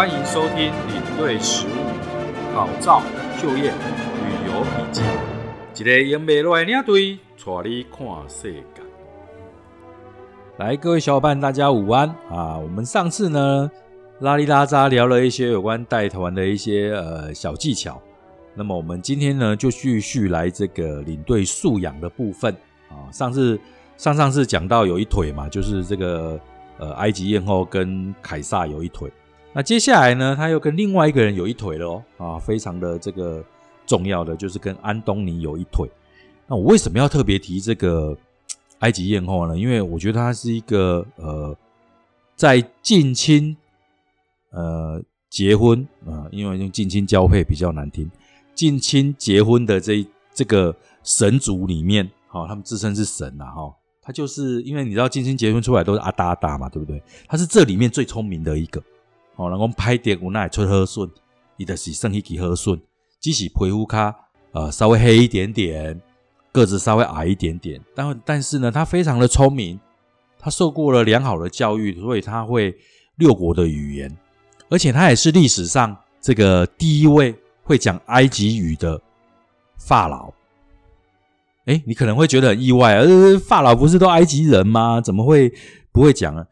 欢迎收听领队实务考照就业旅游笔记，一个用未来领队带你看世界。来，各位小伙伴，大家午安啊！我们上次呢，拉里拉扎聊了一些有关带团的一些呃小技巧，那么我们今天呢，就继续来这个领队素养的部分啊。上次上上次讲到有一腿嘛，就是这个呃埃及艳后跟凯撒有一腿。那接下来呢，他又跟另外一个人有一腿了哦，啊，非常的这个重要的就是跟安东尼有一腿。那我为什么要特别提这个埃及艳后呢？因为我觉得他是一个呃，在近亲呃结婚啊，因为用近亲交配比较难听，近亲结婚的这这个神族里面，好，他们自称是神呐，哈，他就是因为你知道近亲结婚出来都是阿达阿达嘛，对不对？他是这里面最聪明的一个。哦，人讲拍点无奈出好顺，伊就是剩一支好顺，只是皮肤卡呃稍微黑一点点，个子稍微矮一点点，但但是呢，他非常的聪明，他受过了良好的教育，所以他会六国的语言，而且他也是历史上这个第一位会讲埃及语的法老。哎，你可能会觉得很意外，呃，法老不是都埃及人吗？怎么会不会讲呢？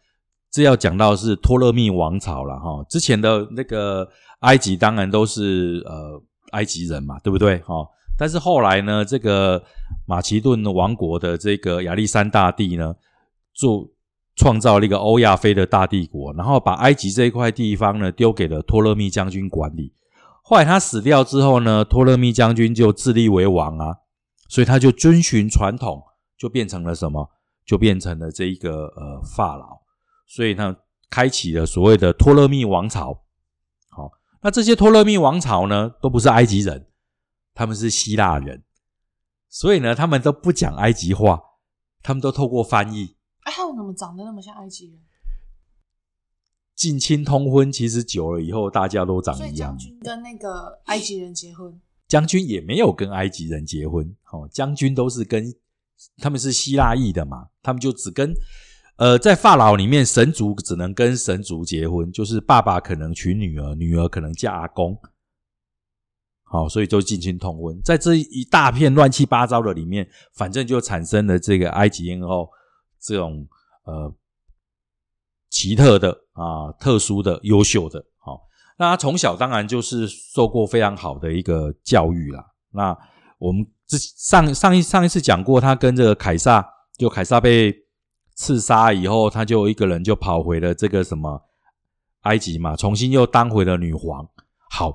这要讲到是托勒密王朝了哈，之前的那个埃及当然都是呃埃及人嘛，对不对哈？但是后来呢，这个马其顿王国的这个亚历山大帝呢，做创造了一个欧亚非的大帝国，然后把埃及这一块地方呢丢给了托勒密将军管理。后来他死掉之后呢，托勒密将军就自立为王啊，所以他就遵循传统，就变成了什么？就变成了这一个呃法老。所以呢，开启了所谓的托勒密王朝。好，那这些托勒密王朝呢，都不是埃及人，他们是希腊人。所以呢，他们都不讲埃及话，他们都透过翻译。哎，他们怎么长得那么像埃及人？近亲通婚，其实久了以后，大家都长一样。将军跟那个埃及人结婚，将军也没有跟埃及人结婚。哦，将军都是跟他们是希腊裔的嘛，他们就只跟。呃，在法老里面，神族只能跟神族结婚，就是爸爸可能娶女儿，女儿可能嫁阿公，好，所以就近亲通婚。在这一大片乱七八糟的里面，反正就产生了这个埃及艳后这种呃奇特的啊、特殊的、优秀的。好，那他从小当然就是受过非常好的一个教育啦。那我们之上上一上一次讲过，他跟这个凯撒，就凯撒被。刺杀以后，他就一个人就跑回了这个什么埃及嘛，重新又当回了女皇。好，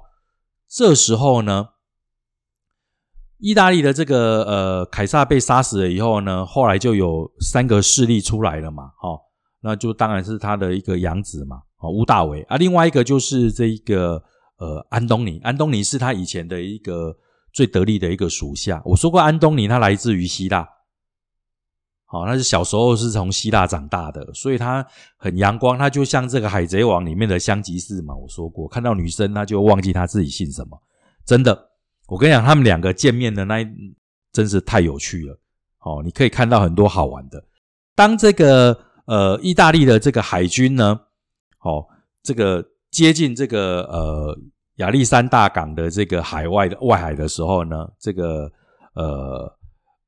这时候呢，意大利的这个呃凯撒被杀死了以后呢，后来就有三个势力出来了嘛，哦，那就当然是他的一个养子嘛，哦，屋大维啊，另外一个就是这一个呃安东尼，安东尼是他以前的一个最得力的一个属下。我说过，安东尼他来自于希腊。哦，那是小时候是从希腊长大的，所以他很阳光，他就像这个海贼王里面的香吉士嘛。我说过，看到女生他就忘记他自己姓什么。真的，我跟你讲，他们两个见面的那一真是太有趣了。哦，你可以看到很多好玩的。当这个呃意大利的这个海军呢，哦，这个接近这个呃亚历山大港的这个海外的外海的时候呢，这个呃。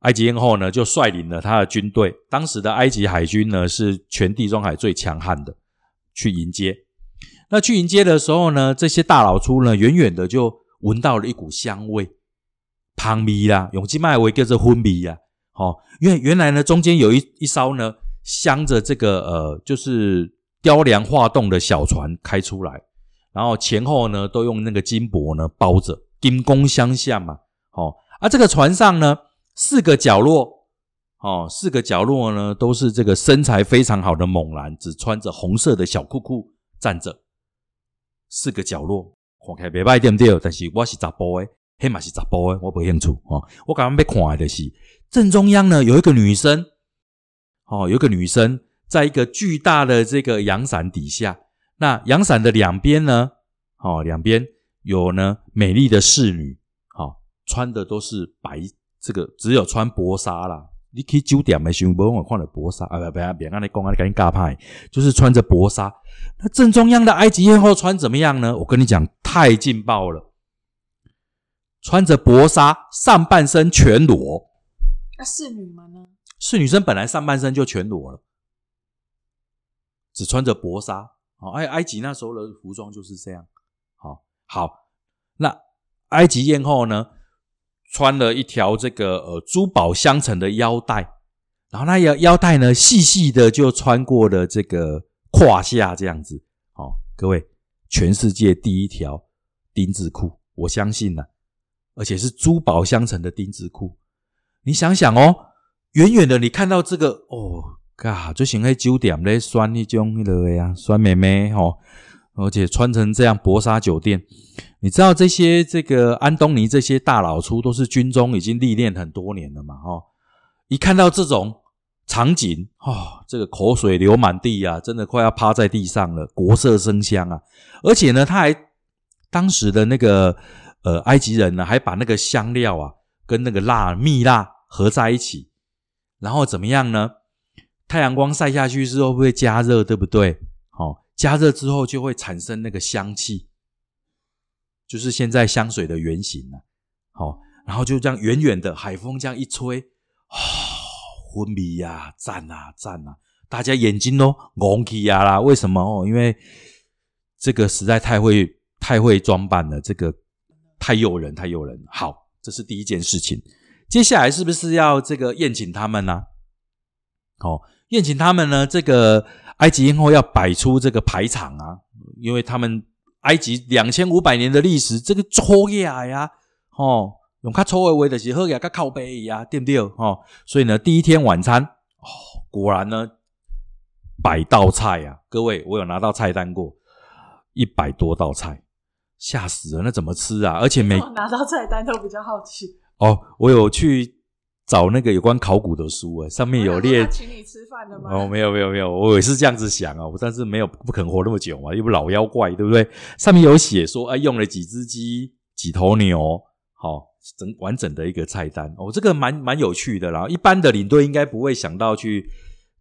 埃及艳后呢，就率领了他的军队。当时的埃及海军呢，是全地中海最强悍的，去迎接。那去迎接的时候呢，这些大老粗呢，远远的就闻到了一股香味，汤米啦，永基麦维叫做昏迷呀。哦，因为原来呢，中间有一一艘呢，镶着这个呃，就是雕梁画栋的小船开出来，然后前后呢，都用那个金箔呢包着，金弓相向嘛。哦，而这个船上呢。四个角落，哦，四个角落呢，都是这个身材非常好的猛男，只穿着红色的小裤裤站着。四个角落，看起来袂歹对不对？但是我是杂波诶，黑马是杂波诶，我不清楚哦。我刚刚被看的是正中央呢，有一个女生，哦，有一个女生在一个巨大的这个阳伞底下。那阳伞的两边呢，哦，两边有呢美丽的侍女，哦，穿的都是白。这个只有穿薄纱啦，你去酒店的时候，无我看到薄纱啊，不不要别跟你讲啊，你赶紧尬派，就是穿着薄纱。那正中央的埃及艳后穿怎么样呢？我跟你讲，太劲爆了，穿着薄纱，上半身全裸。那侍女们呢？侍女生本来上半身就全裸了，只穿着薄纱。好，埃埃及那时候的服装就是这样。好，好，那埃及艳后呢，穿了一条这个呃珠宝镶层的腰带，然后那腰腰带呢细细的就穿过了这个胯下这样子。好，各位，全世界第一条丁字裤，我相信呢，而且是珠宝镶层的丁字裤。你想想哦，远远的你看到这个哦，嘎，就像喺酒店咧选那种那个呀，酸妹妹吼，而且穿成这样薄纱酒店，你知道这些这个安东尼这些大老粗都是军中已经历练很多年了嘛，哈，一看到这种场景，哦，这个口水流满地啊，真的快要趴在地上了，国色生香啊，而且呢，他还当时的那个呃埃及人呢，还把那个香料啊跟那个蜡蜜蜡。合在一起，然后怎么样呢？太阳光晒下去之后会加热，对不对？好，加热之后就会产生那个香气，就是现在香水的原型了。好，然后就这样远远的海风这样一吹，啊，昏迷呀，赞啊，赞啊！大家眼睛都蒙起呀啦。为什么哦？因为这个实在太会太会装扮了，这个太诱人，太诱人。好，这是第一件事情。接下来是不是要这个宴请他们呢？好，宴请他们呢？这个埃及艳后要摆出这个排场啊，因为他们埃及两千五百年的历史，这个粗野呀，哦，用较粗的话就是好雅，较靠背呀，对不对？哦，所以呢，第一天晚餐，哦，果然呢，百道菜呀，各位，我有拿到菜单过，一百多道菜，吓死人，那怎么吃啊？而且每 拿到菜单都比较好奇。哦，我有去找那个有关考古的书啊，上面有列。请你吃饭的吗？哦，没有没有没有，我也是这样子想啊，我但是没有不肯活那么久嘛，又不老妖怪，对不对？上面有写说，哎，用了几只鸡，几头牛，好整完整的一个菜单，哦，这个蛮蛮有趣的啦。一般的领队应该不会想到去。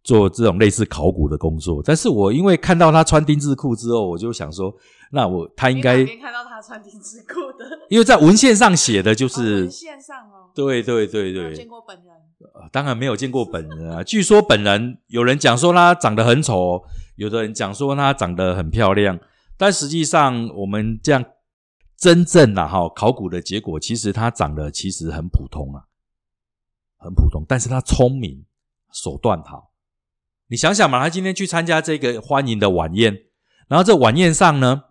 做这种类似考古的工作，但是我因为看到他穿丁字裤之后，我就想说，那我他应该看到他穿丁字裤的，因为在文献上写的就是文献上哦，对对对对，见过本人，当然没有见过本人啊。据说本人有人讲说他长得很丑，有的人讲说他长得很漂亮，但实际上我们这样真正的哈考古的结果，其实他长得其实很普通啊，很普通，但是他聪明，手段好。你想想嘛，他今天去参加这个欢迎的晚宴，然后这晚宴上呢，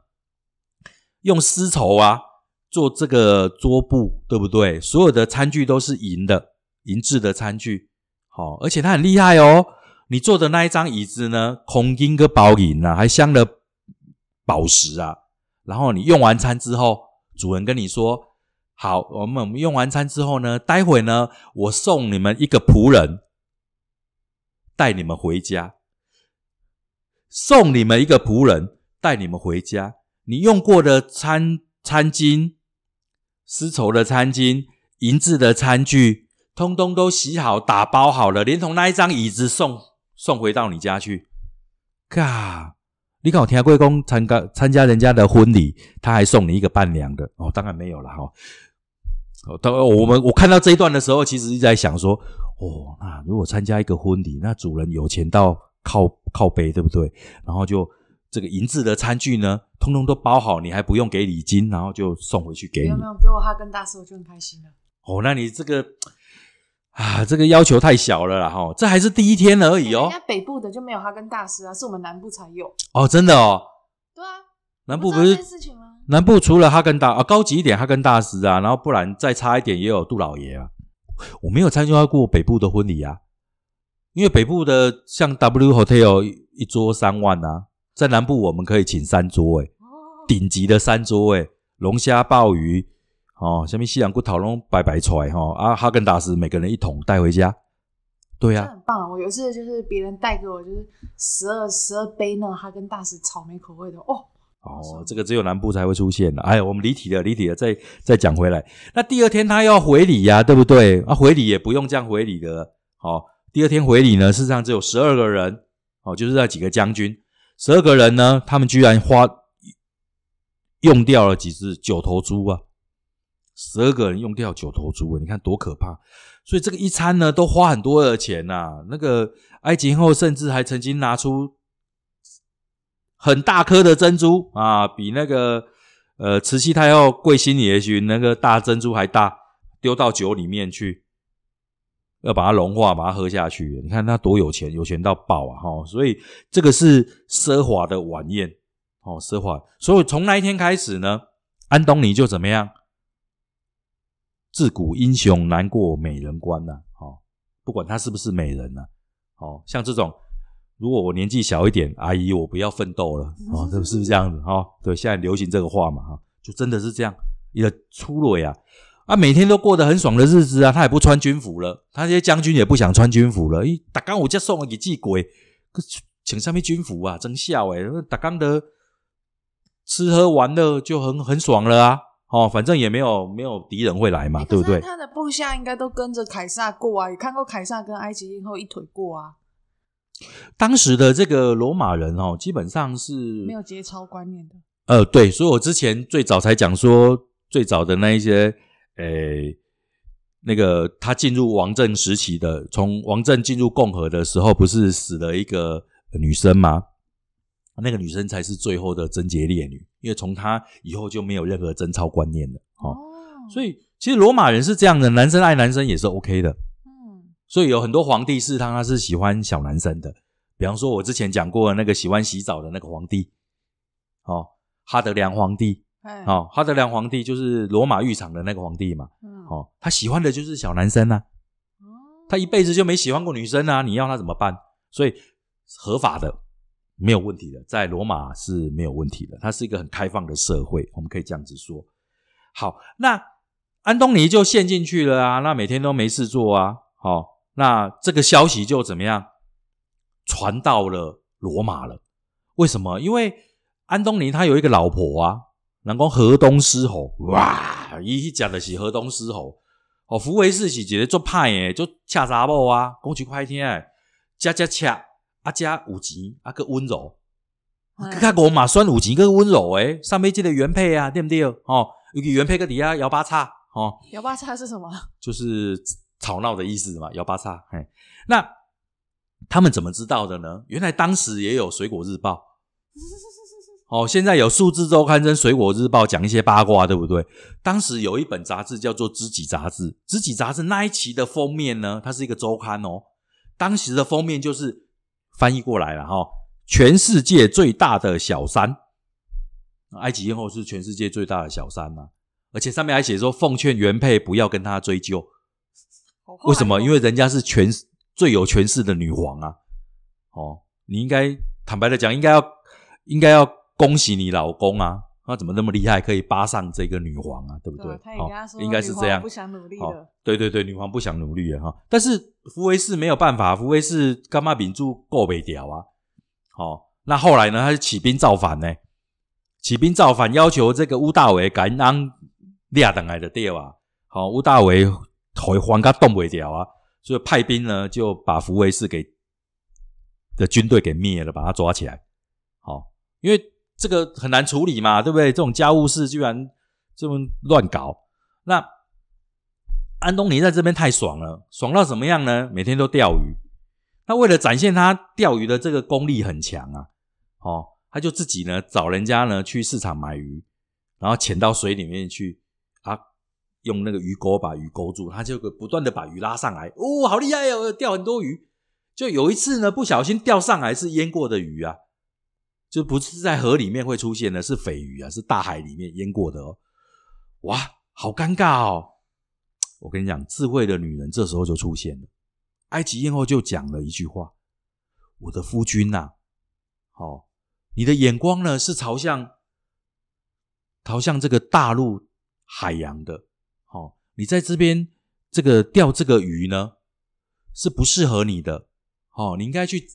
用丝绸啊做这个桌布，对不对？所有的餐具都是银的，银质的餐具。好，而且他很厉害哦。你坐的那一张椅子呢，空金跟宝银啊，还镶了宝石啊。然后你用完餐之后，主人跟你说：“好，我们我们用完餐之后呢，待会呢，我送你们一个仆人。”带你们回家，送你们一个仆人带你们回家。你用过的餐餐巾、丝绸的餐巾、银质的餐具，通通都洗好、打包好了，连同那一张椅子送送回到你家去。嘎，你看我听贵公参加参加人家的婚礼，他还送你一个伴娘的哦，当然没有了哈。哦，当我们我看到这一段的时候，其实一直在想说。哦，那如果参加一个婚礼，那主人有钱到靠靠背，对不对？然后就这个银质的餐具呢，通通都包好，你还不用给礼金，然后就送回去给你。没有给我哈根达斯，我就很开心了。哦，那你这个啊，这个要求太小了啦，哈，这还是第一天而已哦。人家北部的就没有哈根达斯啊，是我们南部才有。哦，真的哦。对啊，南部不是事情吗？南部除了哈根达啊，高级一点哈根达斯啊，然后不然再差一点也有杜老爷啊。我没有参加过北部的婚礼啊，因为北部的像 W Hotel 一桌三万啊，在南部我们可以请三桌诶，顶级的三桌诶，龙虾鲍鱼哦，下面西洋骨头拢摆摆出来哈啊，哈根达斯每个人一桶带回家，对呀，很棒。我有一次就是别人带给我就是十二十二杯那哈根达斯草莓口味的哦。哦，这个只有南部才会出现的。哎，我们离题了，离题了，再再讲回来。那第二天他要回礼呀，对不对？啊，回礼也不用这样回礼的。好，第二天回礼呢，事实上只有十二个人，哦，就是那几个将军，十二个人呢，他们居然花用掉了几只九头猪啊！十二个人用掉九头猪，你看多可怕！所以这个一餐呢，都花很多的钱呐。那个埃及后甚至还曾经拿出很大颗的珍珠啊，比那个呃慈禧太后贵心里也许那个大珍珠还大，丢到酒里面去，要把它融化，把它喝下去。你看他多有钱，有钱到爆啊！哈，所以这个是奢华的晚宴哦，奢华。所以从那一天开始呢，安东尼就怎么样？自古英雄难过美人关呐，哦，不管他是不是美人呐，哦，像这种，如果我年纪小一点，阿姨我不要奋斗了，哦，这是不是这样子？哈，对，现在流行这个话嘛，哈，就真的是这样，一个粗鲁呀，啊，每天都过得很爽的日子啊，他也不穿军服了，他这些将军也不想穿军服了，咦，打刚我家送了给祭鬼，请上面军服啊，真笑诶，打刚的吃喝玩乐就很很爽了啊。哦，反正也没有没有敌人会来嘛，对不对？他的部下应该都跟着凯撒过啊，也看过凯撒跟埃及艳后一腿过啊。当时的这个罗马人哦，基本上是没有节操观念的。呃，对，所以我之前最早才讲说，最早的那一些，诶，那个他进入王政时期的，从王政进入共和的时候，不是死了一个女生吗？那个女生才是最后的贞洁烈女，因为从她以后就没有任何贞操观念了。哦，所以其实罗马人是这样的，男生爱男生也是 OK 的。嗯，所以有很多皇帝是他他是喜欢小男生的，比方说我之前讲过那个喜欢洗澡的那个皇帝，哦，哈德良皇帝，哦，哈德良皇帝就是罗马浴场的那个皇帝嘛。嗯，哦，他喜欢的就是小男生啊。哦，他一辈子就没喜欢过女生啊，你要他怎么办？所以合法的。没有问题的，在罗马是没有问题的，它是一个很开放的社会，我们可以这样子说。好，那安东尼就陷进去了啊，那每天都没事做啊。好，那这个消息就怎么样传到了罗马了？为什么？因为安东尼他有一个老婆啊，人讲河东狮吼，哇，一讲的是河东狮吼，哦，福维斯是一个做派诶，就恰查某啊，讲句快听诶，恰恰恰。啊加有钱，啊个温柔，看罗马算有钱个温柔诶，上面记得原配啊，对不对？哦，有个原配个底下摇八叉，哦，摇八叉是什么？就是吵闹的意思嘛，摇八叉。嘿，那他们怎么知道的呢？原来当时也有《水果日报》，哦，现在有《数字周刊》跟《水果日报》讲一些八卦，对不对？当时有一本杂志叫做《知己杂志》，《知己杂志》那一期的封面呢，它是一个周刊哦，当时的封面就是。翻译过来了哈，全世界最大的小三，埃及艳后是全世界最大的小三嘛？而且上面还写说，奉劝原配不要跟他追究。为什么？因为人家是全最有权势的女皇啊！哦，你应该坦白的讲，应该要应该要恭喜你老公啊！他怎么那么厉害，可以扒上这个女皇啊？对不对？他也跟他说，应该是这样，不想努力的。对对对，女皇不想努力啊！哈，但是福威士没有办法，福威士干嘛秉住够北屌啊？好，那后来呢？他就起兵造反呢？起兵造反，要求这个乌大维赶安亚等来的地啊！好，乌大维回还他动不了啊，所以派兵呢就把福威士给的军队给灭了，把他抓起来。好，因为。这个很难处理嘛，对不对？这种家务事居然这么乱搞，那安东尼在这边太爽了，爽到怎么样呢？每天都钓鱼。那为了展现他钓鱼的这个功力很强啊，哦，他就自己呢找人家呢去市场买鱼，然后潜到水里面去，用那个鱼钩把鱼勾住，他就不断的把鱼拉上来。哦，好厉害哦，钓很多鱼。就有一次呢，不小心钓上来是淹过的鱼啊。就不是在河里面会出现的，是鲱鱼啊，是大海里面淹过的哦。哇，好尴尬哦！我跟你讲，智慧的女人这时候就出现了。埃及艳后就讲了一句话：“我的夫君呐，好，你的眼光呢是朝向朝向这个大陆海洋的。好，你在这边这个钓这个鱼呢是不适合你的。哦，你应该去。”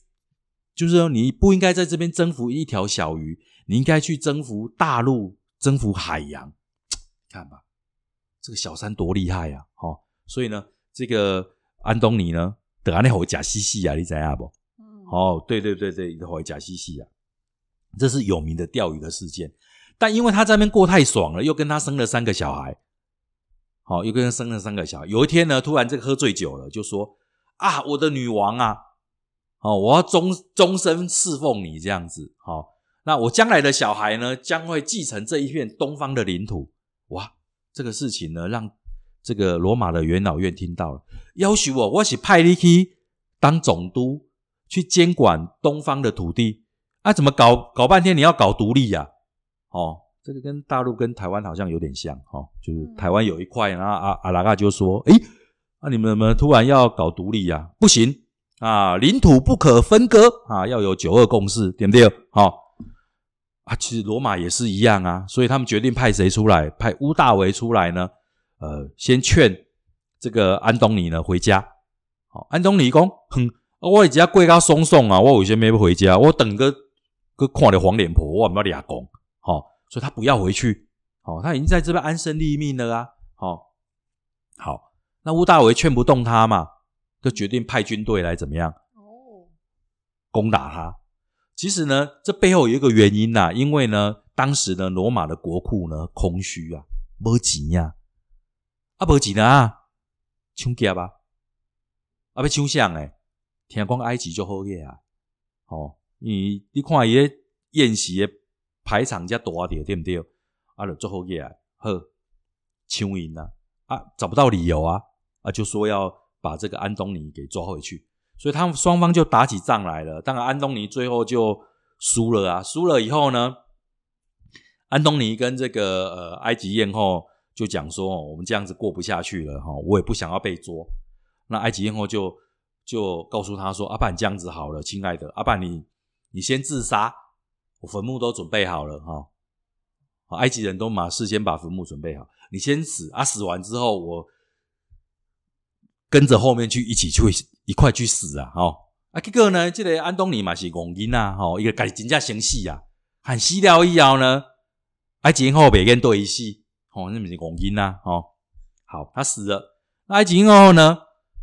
就是说，你不应该在这边征服一条小鱼，你应该去征服大陆，征服海洋。看吧，这个小三多厉害呀！哦，所以呢，这个安东尼呢，得安尼好假西西啊，你知影不？嗯，哦，对对对对，好假西西啊，这是有名的钓鱼的事件。但因为他在那边过太爽了，又跟他生了三个小孩，好、又跟他生了三个小孩。有一天呢，突然这个喝醉酒了，就说啊，我的女王啊，哦，我要终终身侍奉你这样子，好、那我将来的小孩呢，将会继承这一片东方的领土。哇，这个事情呢，让这个罗马的元老院听到了，要求我，我是派你去当总督，去监管东方的土地。啊，怎么搞搞半天你要搞独立呀、哦，这个跟大陆跟台湾好像有点像哦，就是嗯台湾有一块，然后阿阿拉嘎就说，诶，啊你们怎么突然要搞独立呀、不行啊，领土不可分割啊，要有九二共识，对不对？好、啊，其实罗马也是一样啊，所以他们决定派谁出来？派乌大维出来呢？呃，先劝这个安东尼呢回家。好、安东尼讲，哼，啊我只要过到松松啊，我为什么不回家？我等个个看着黄脸婆，我不要俩公。好、所以他不要回去。哦、他已经在这边安身立命了啊。好、好，那乌大维劝不动他嘛，就决定派军队来怎么样？哦，攻打他。其实呢，这背后有一个原因呐、因为呢，当时呢，罗马的国库呢空虚啊，没钱呀、啊，没钱啊，抢劫啊，啊，要抢相诶？听讲埃及就好个啊，哦，你你看伊个宴席的排场遮大着，对不对？啊，就做好个啊，好抢赢啊，啊，找不到理由啊，啊，就说要把这个安东尼给抓回去。所以他们双方就打起仗来了。当然，安东尼最后就输了啊。输了以后呢，安东尼跟这个呃埃及艳后就讲说：“，我们这样子过不下去了哈，我也不想要被捉。”那埃及艳后就就告诉他说：“阿爸，你这样子好了，亲爱的，阿爸你你先自杀，我坟墓都准备好了哈。好埃及人都马事先把坟墓准备好，你先死啊，死完之后我跟着后面去一起去一块去死啊！吼、啊，结果呢，这个安东尼嘛是戆囡啊，吼、一个家己真正生死啊，喊死了以后呢，埃及人后袂跟对伊死，吼、那不是戆囡啊，吼、好，他死了。埃及人后呢，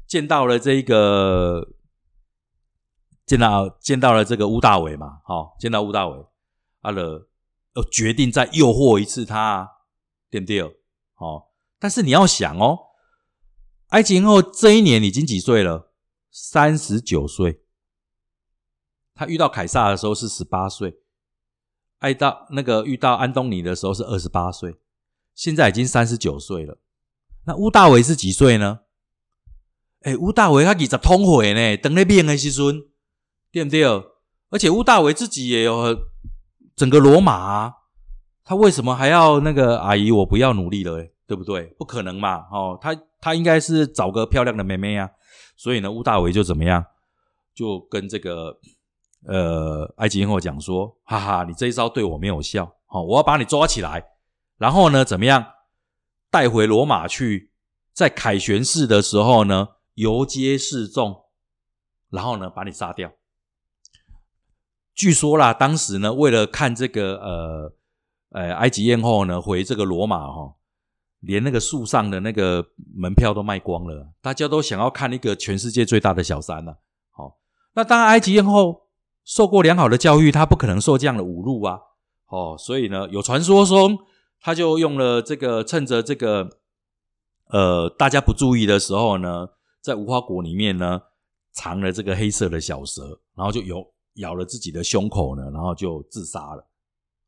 见到了这个，见到见到了这个乌大伟嘛，吼、见到乌大维，啊了，要决定再诱惑一次他、啊，对不对？哦，但是你要想哦。埃及艳后这一年已经几岁了？三十九岁。他遇到凯撒的时候是十八岁，爱到那个遇到安东尼的时候是二十八岁，现在已经三十九岁了。那乌大伟是几岁呢？哎、乌大伟他二十通回呢，等那变的时阵，对不对？而且乌大维自己也有整个罗马、啊，他为什么还要那个阿姨？我不要努力了、欸，对不对？不可能嘛！哦，他他应该是找个漂亮的妹妹啊。所以呢，乌大维就怎么样？就跟这个呃埃及艳后讲说：“哈哈，你这一招对我没有效，好、我要把你抓起来，然后呢，怎么样带回罗马去？在凯旋式的时候呢，游街示众，然后呢，把你杀掉。”据说啦，当时呢，为了看这个呃呃埃及艳后呢回这个罗马哈、连那个树上的那个门票都卖光了，大家都想要看一个全世界最大的小山了、好、那当然埃及艳后受过良好的教育，她不可能受这样的侮辱啊。哦，所以呢，有传说说，他就用了这个，趁着这个呃大家不注意的时候呢，在无花果里面呢藏了这个黑色的小蛇，然后就有咬了自己的胸口呢，然后就自杀了。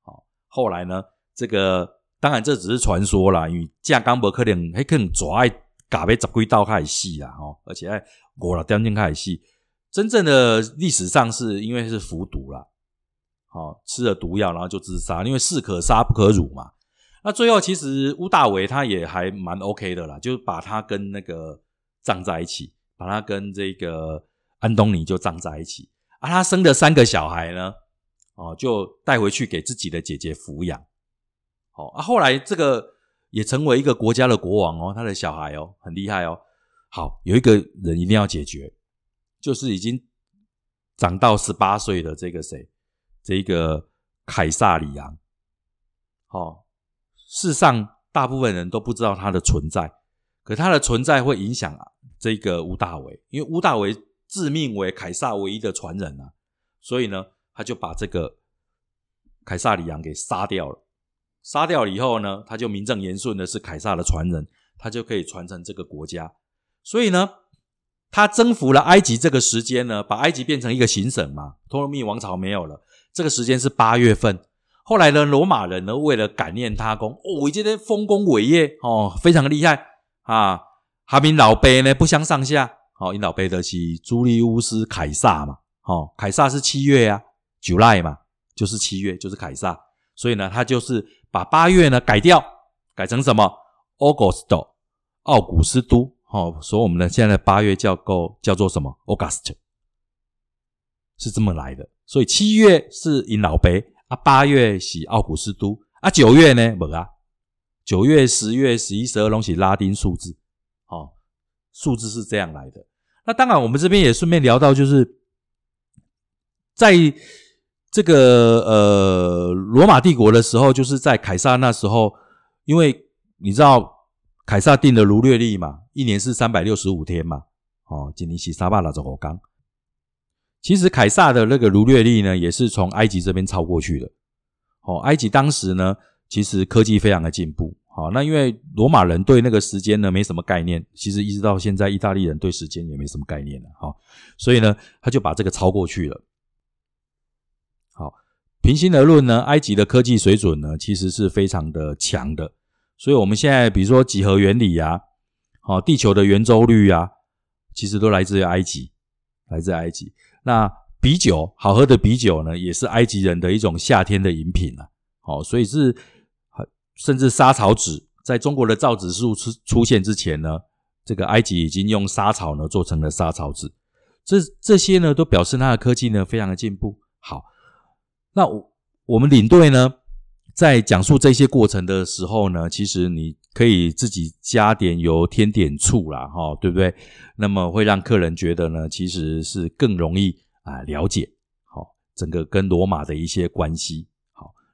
好、后来呢，这个当然这只是传说啦，因为架钢不可能，还可能抓爱嘎被十几刀开始细啦，哦，而且爱五六点钟开始细。真正的历史上是因为是服毒啦，好、吃了毒药然后就自杀，因为士可杀不可辱嘛。那最后其实乌大维他也还蛮 OK 的啦，就把他跟那个葬在一起，把他跟这个安东尼就葬在一起。啊，他生的三个小孩呢，哦，就带回去给自己的姐姐抚养。好、啊，后来这个也成为一个国家的国王哦，他的小孩哦，很厉害哦。好，有一个人一定要解决，就是已经长到十八岁的这个谁，这个凯撒里昂。好、世上大部分人都不知道他的存在，可他的存在会影响这个乌大维，因为乌大维自命为凯撒唯一的传人啊，所以呢，他就把这个凯撒里昂给杀掉了。杀掉了以后呢，他就名正言顺的是凯撒的传人，他就可以传承这个国家。所以呢，他征服了埃及这个时间呢，把埃及变成一个行省嘛，托勒密王朝没有了。这个时间是八月份。后来呢，罗马人呢，为了感念他功，哦，我今天丰功伟业哦，非常的厉害啊。哈明老碑呢，不相上下。哦，因老碑的是朱利乌斯凯撒嘛，哦，凯撒是七月啊，July 嘛，就是七月，就是凯撒。所以呢，他就是把八月呢改掉，改成什么？Augusto，奥古斯都。哦，所以我们呢现在八月叫够叫做什么？August，是这么来的。所以七月是因老碑啊，八月是奥古斯都啊，九月呢无啊，九月、十月、十一、十二拢是拉丁数字。数字是这样来的。那当然，我们这边也顺便聊到，就是在。这个呃，罗马帝国的时候，就是在凯撒那时候，因为你知道凯撒定的卢略历嘛，一年是三百六十五天嘛，哦，今年是沙巴拉着火刚。其实凯撒的那个卢略历呢，也是从埃及这边抄过去的。哦，埃及当时呢，其实科技非常的进步。好，那因为罗马人对那个时间呢没什么概念，其实一直到现在，意大利人对时间也没什么概念了。哈，所以呢，他就把这个抄过去了。好平心而论呢，埃及的科技水准呢，其实是非常的强的。所以，我们现在比如说几何原理呀，好，地球的圆周率啊，其实都来自于埃及，来自埃及。那啤酒，好喝的啤酒呢，也是埃及人的一种夏天的饮品啊。好，所以是，甚至沙草纸，在中国的造纸术出出现之前呢，这个埃及已经用沙草呢做成了沙草纸。这这些呢，都表示它的科技呢非常的进步。好。那我我们领队呢，在讲述这些过程的时候呢，其实你可以自己加点油添点醋啦，哈，对不对？那么会让客人觉得呢，其实是更容易啊了解，好，整个跟罗马的一些关系。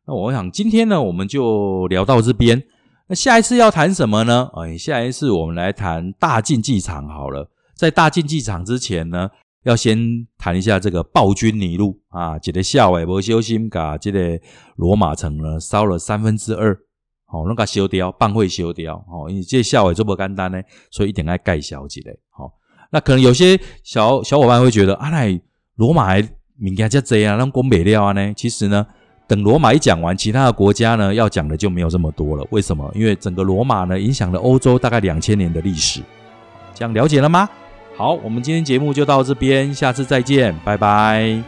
那我想今天呢，我们就聊到这边。那下一次要谈什么呢？哎，下一次我们来谈大竞技场好了。在大竞技场之前呢？要先谈一下这个暴君尼禄啊，这个校尉不修心，把这个罗马城呢烧了三分之二，好，那个修掉，半会修掉，哦，因为这校尉这么简单呢，所以一定要盖小几嘞，好，那可能有些小小伙伴会觉得啊，那罗马还名家叫这样，让攻北料啊呢？其实呢，等罗马一讲完，其他的国家呢要讲的就没有这么多了。为什么？因为整个罗马呢影响了欧洲大概两千年的历史，这样了解了吗？好，我们今天节目就到这边，下次再见，拜拜。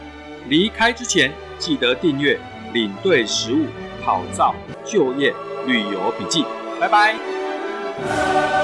离开之前记得订阅领队食物、考照、就业、旅游笔记，拜拜。